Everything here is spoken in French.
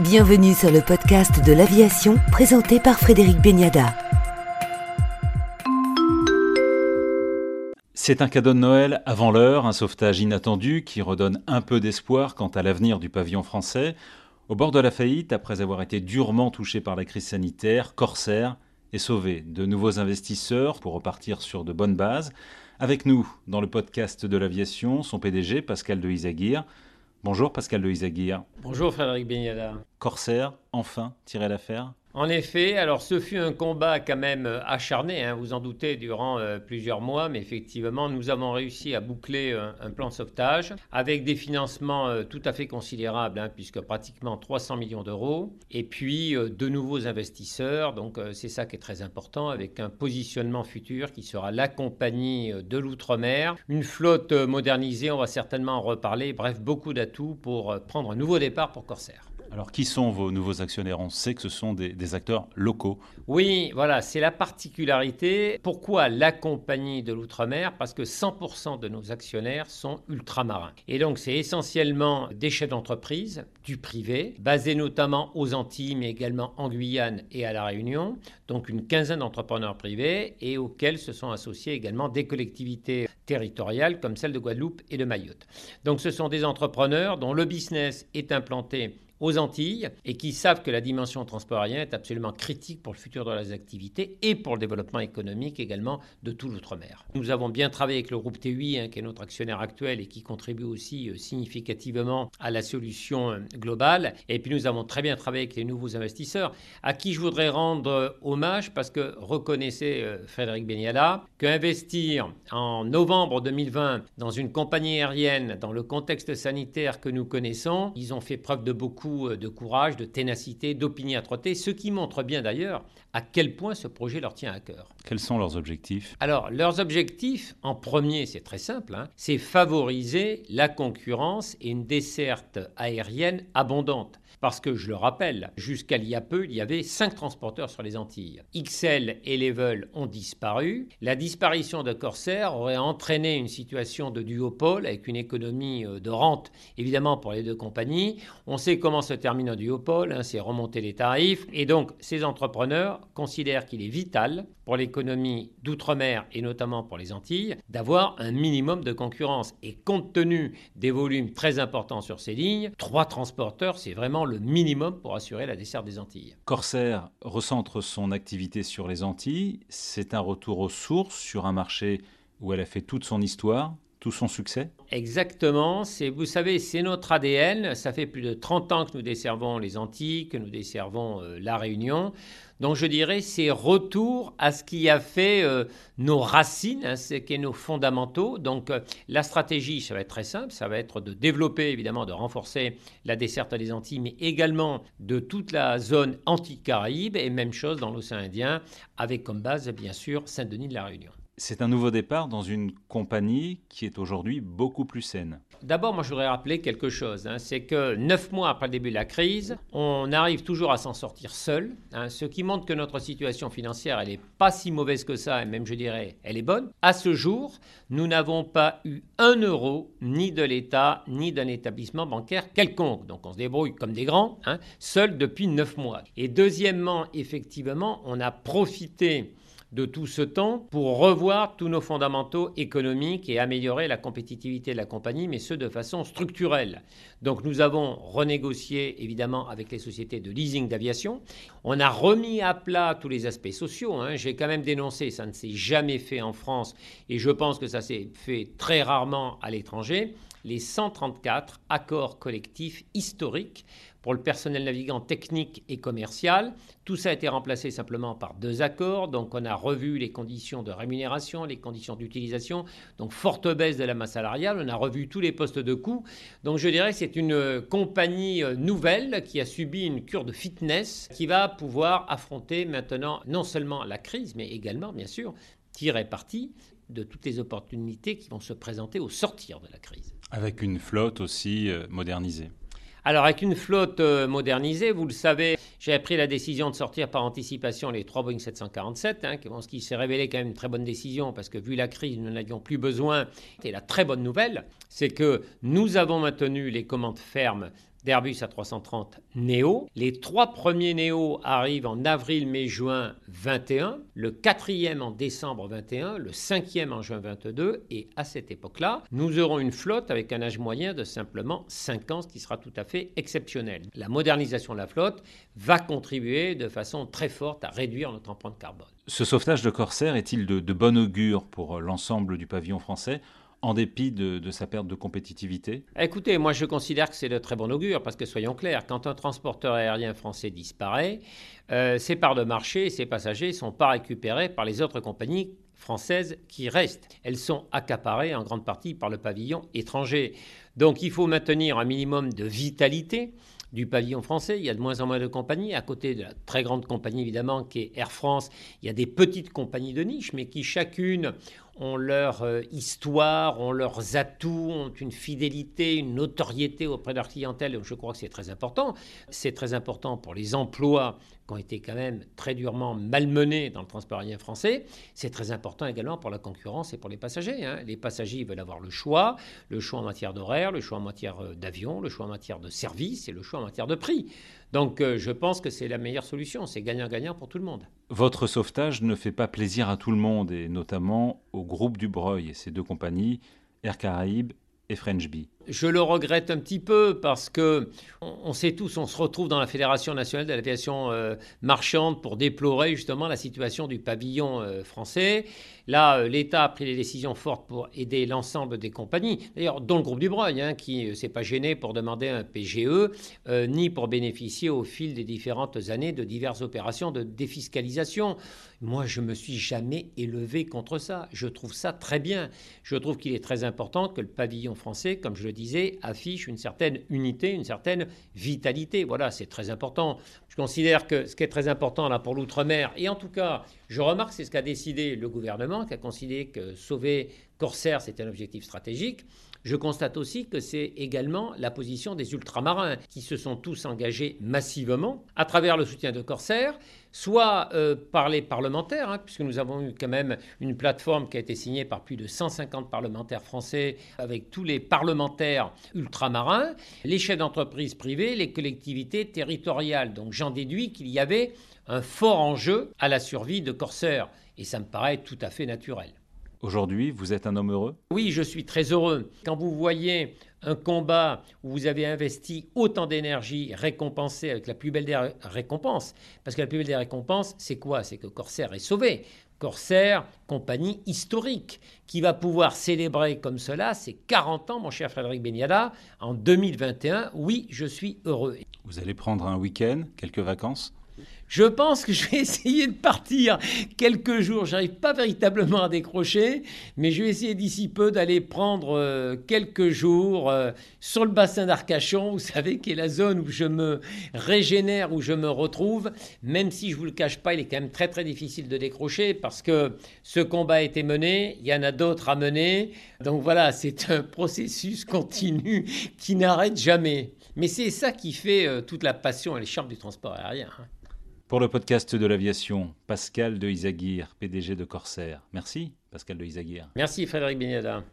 Bienvenue sur le podcast de l'aviation présenté par Frédéric Beniada. C'est un cadeau de Noël avant l'heure, un sauvetage inattendu qui redonne un peu d'espoir quant à l'avenir du pavillon français. Au bord de la faillite, après avoir été durement touché par la crise sanitaire, Corsair est sauvé. De nouveaux investisseurs pour repartir sur de bonnes bases. Avec nous, dans le podcast de l'aviation, son PDG, Pascal de Isaguirre. Bonjour Pascal de Isaguirre. Bonjour Frédéric Beniada. Corsair, enfin, tiré l'affaire en effet, alors ce fut un combat quand même euh, acharné, hein, vous en doutez, durant euh, plusieurs mois, mais effectivement, nous avons réussi à boucler euh, un plan de sauvetage avec des financements tout à fait considérables, hein, puisque pratiquement 300 millions d'euros, et puis de nouveaux investisseurs, donc c'est ça qui est très important, avec un positionnement futur qui sera la compagnie de l'outre-mer, une flotte modernisée, on va certainement en reparler, bref, beaucoup d'atouts pour prendre un nouveau départ pour Corsair. Alors, qui sont vos nouveaux actionnaires? On sait que ce sont des, acteurs locaux. Oui, voilà, c'est la particularité. Pourquoi la compagnie de l'outre-mer? Parce que 100% de nos actionnaires sont ultramarins. Et donc, c'est essentiellement des chefs d'entreprise, du privé, basés notamment aux Antilles, mais également en Guyane et à La Réunion. Donc, une quinzaine d'entrepreneurs privés et auxquels se sont associés également des collectivités territoriales comme celle de Guadeloupe et de Mayotte. Donc, ce sont des entrepreneurs dont le business est implanté aux Antilles et qui savent que la dimension transport aérien est absolument critique pour le futur de leurs activités et pour le développement économique également de tout l'outre-mer. Nous avons bien travaillé avec le groupe TUI, hein, qui est notre actionnaire actuel et qui contribue aussi euh, significativement à la solution euh, globale. Et puis nous avons très bien travaillé avec les nouveaux investisseurs, à qui je voudrais rendre euh, hommage parce que reconnaissez, Frédéric Beniala, qu'investir en novembre 2020 dans une compagnie aérienne, dans le contexte sanitaire que nous connaissons, ils ont fait preuve de beaucoup euh, de courage, de ténacité, d'opiniâtreté, ce qui montre bien d'ailleurs à quel point ce projet leur tient à cœur. Quels sont leurs objectifs? Alors, leurs objectifs, en premier, c'est très simple, hein, c'est favoriser la concurrence et une desserte aérienne abondante. Parce que, je le rappelle, jusqu'à il y a peu, il y avait cinq transporteurs sur les Antilles. XL et Level ont disparu. La disparition de Corsair aurait entraîné une situation de duopole avec une économie euh, de rente, évidemment, pour les deux compagnies. On sait comment se termine un duopole, hein, c'est remonter les tarifs. Et donc, ces entrepreneurs considèrent qu'il est vital pour l'économie d'outre-mer et notamment pour les Antilles d'avoir un minimum de concurrence. Et compte tenu des volumes très importants sur ces lignes, trois transporteurs, c'est vraiment le minimum pour assurer la desserte des Antilles. Corsair recentre son activité sur les Antilles. C'est un retour aux sources sur un marché où elle a fait toute son histoire, tout son succès Exactement. Vous savez, c'est notre ADN. Ça fait plus de 30 ans que nous desservons les Antilles, que nous desservons euh, la Réunion. Donc je dirais c'est retour à ce qui a fait euh, nos racines, hein, ce qui est nos fondamentaux. Donc euh, la stratégie, ça va être très simple, ça va être de développer évidemment, de renforcer la desserte des Antilles, mais également de toute la zone anti-Caraïbe et même chose dans l'océan Indien, avec comme base bien sûr Saint-Denis de la Réunion. C'est un nouveau départ dans une compagnie qui est aujourd'hui beaucoup plus saine. D'abord, moi, je voudrais rappeler quelque chose. Hein. c'est que neuf mois après le début de la crise, on arrive toujours à s'en sortir seul, hein. ce qui montre que notre situation financière, elle n'est pas si mauvaise que ça, et même, je dirais, elle est bonne. À ce jour, nous n'avons pas eu un euro, ni de l'État, ni d'un établissement bancaire quelconque. Donc, on se débrouille comme des grands, hein, seul depuis neuf mois. Et deuxièmement, effectivement, on a profité de tout ce temps pour revoir tous nos fondamentaux économiques et améliorer la compétitivité de la compagnie, mais ce de façon structurelle. Donc nous avons renégocié évidemment avec les sociétés de leasing d'aviation. On a remis à plat tous les aspects sociaux. Hein. J'ai quand même dénoncé, ça ne s'est jamais fait en France et je pense que ça s'est fait très rarement à l'étranger les 134 accords collectifs historiques pour le personnel navigant technique et commercial. Tout ça a été remplacé simplement par deux accords. Donc on a revu les conditions de rémunération, les conditions d'utilisation. Donc forte baisse de la masse salariale. On a revu tous les postes de coût. Donc je dirais que c'est une compagnie euh, nouvelle qui a subi une cure de fitness qui va pouvoir affronter maintenant non seulement la crise, mais également, bien sûr, tirer parti de toutes les opportunités qui vont se présenter au sortir de la crise. Avec une flotte aussi euh, modernisée. Alors avec une flotte euh, modernisée, vous le savez, j'ai pris la décision de sortir par anticipation les trois Boeing 747, hein, ce qui s'est révélé quand même une très bonne décision parce que vu la crise, nous n'avions plus besoin. Et la très bonne nouvelle, c'est que nous avons maintenu les commandes fermes d'Airbus A330 Neo. Les trois premiers Neo arrivent en avril, mai, juin 21, le quatrième en décembre 21, le cinquième en juin 22, et à cette époque-là, nous aurons une flotte avec un âge moyen de simplement 5 ans, ce qui sera tout à fait exceptionnel. La modernisation de la flotte va contribuer de façon très forte à réduire notre empreinte carbone. Ce sauvetage de Corsair est-il de, de bon augure pour l'ensemble du pavillon français? En dépit de, sa perte de compétitivité Écoutez, moi je considère que c'est de très bon augure, parce que soyons clairs, quand un transporteur aérien français disparaît, euh, ses parts de marché et ses passagers ne sont pas récupérés par les autres compagnies françaises qui restent. Elles sont accaparées en grande partie par le pavillon étranger. Donc il faut maintenir un minimum de vitalité du pavillon français. Il y a de moins en moins de compagnies. À côté de la très grande compagnie, évidemment, qui est Air France, il y a des petites compagnies de niche, mais qui chacune ont leur euh, histoire, ont leurs atouts, ont une fidélité, une notoriété auprès de leur clientèle. Je crois que c'est très important. C'est très important pour les emplois qui ont été quand même très durement malmenés dans le transport aérien français. C'est très important également pour la concurrence et pour les passagers. Hein. Les passagers veulent avoir le choix, le choix en matière d'horaire, le choix en matière euh, d'avion, le choix en matière de service et le choix en matière de prix. Donc euh, je pense que c'est la meilleure solution, c'est gagnant-gagnant pour tout le monde. Votre sauvetage ne fait pas plaisir à tout le monde, et notamment au groupe Dubreuil et ses deux compagnies, Air Caraïbes et French Bee. Je le regrette un petit peu parce que on, sait tous, on se retrouve dans la Fédération nationale de l'aviation euh, marchande pour déplorer justement la situation du pavillon euh, français. Là, euh, l'État a pris des décisions fortes pour aider l'ensemble des compagnies, d'ailleurs dont le groupe du Breuil, hein, qui ne s'est pas gêné pour demander un PGE, ni pour bénéficier au fil des différentes années de diverses opérations de défiscalisation. Moi, je me suis jamais élevé contre ça. Je trouve ça très bien. Je trouve qu'il est très important que le pavillon français, comme je le affiche une certaine unité, une certaine vitalité. Voilà, c'est très important. Je considère que ce qui est très important là pour l'outre-mer, et en tout cas, je remarque, c'est ce qu'a décidé le gouvernement, qui a considéré que sauver Corsair, c'était un objectif stratégique. Je constate aussi que c'est également la position des ultramarins qui se sont tous engagés massivement à travers le soutien de Corsair, soit euh, par les parlementaires, hein, puisque nous avons eu quand même une plateforme qui a été signée par plus de 150 parlementaires français, avec tous les parlementaires ultramarins, les chefs d'entreprise privées, les collectivités territoriales. Donc j'en déduis qu'il y avait un fort enjeu à la survie de Corsair, et ça me paraît tout à fait naturel. Aujourd'hui, vous êtes un homme heureux? Oui, je suis très heureux. Quand vous voyez un combat où vous avez investi autant d'énergie récompensé avec la plus belle des récompenses, parce que la plus belle des récompenses, c'est quoi? C'est que Corsair est sauvé. Corsair, compagnie historique, qui va pouvoir célébrer comme cela ses 40 ans, mon cher Frédéric Beniada, en 2021. Oui, je suis heureux. Vous allez prendre un week-end, quelques vacances? Je pense que je vais essayer de partir quelques jours. J'arrive pas véritablement à décrocher, mais je vais essayer d'ici peu d'aller prendre euh, quelques jours euh, sur le bassin d'Arcachon, vous savez, qui est la zone où je me régénère, où je me retrouve. Même si je vous le cache pas, il est quand même très très difficile de décrocher parce que ce combat a été mené, il y en a d'autres à mener. Donc voilà, c'est un processus continu qui n'arrête jamais. Mais c'est ça qui fait euh, toute la passion et les charmes du transport aérien. Pour le podcast de l'aviation, Pascal de Isaguirre, PDG de Corsair. Merci, Pascal de Isaguirre. Merci, Frédéric Bignada.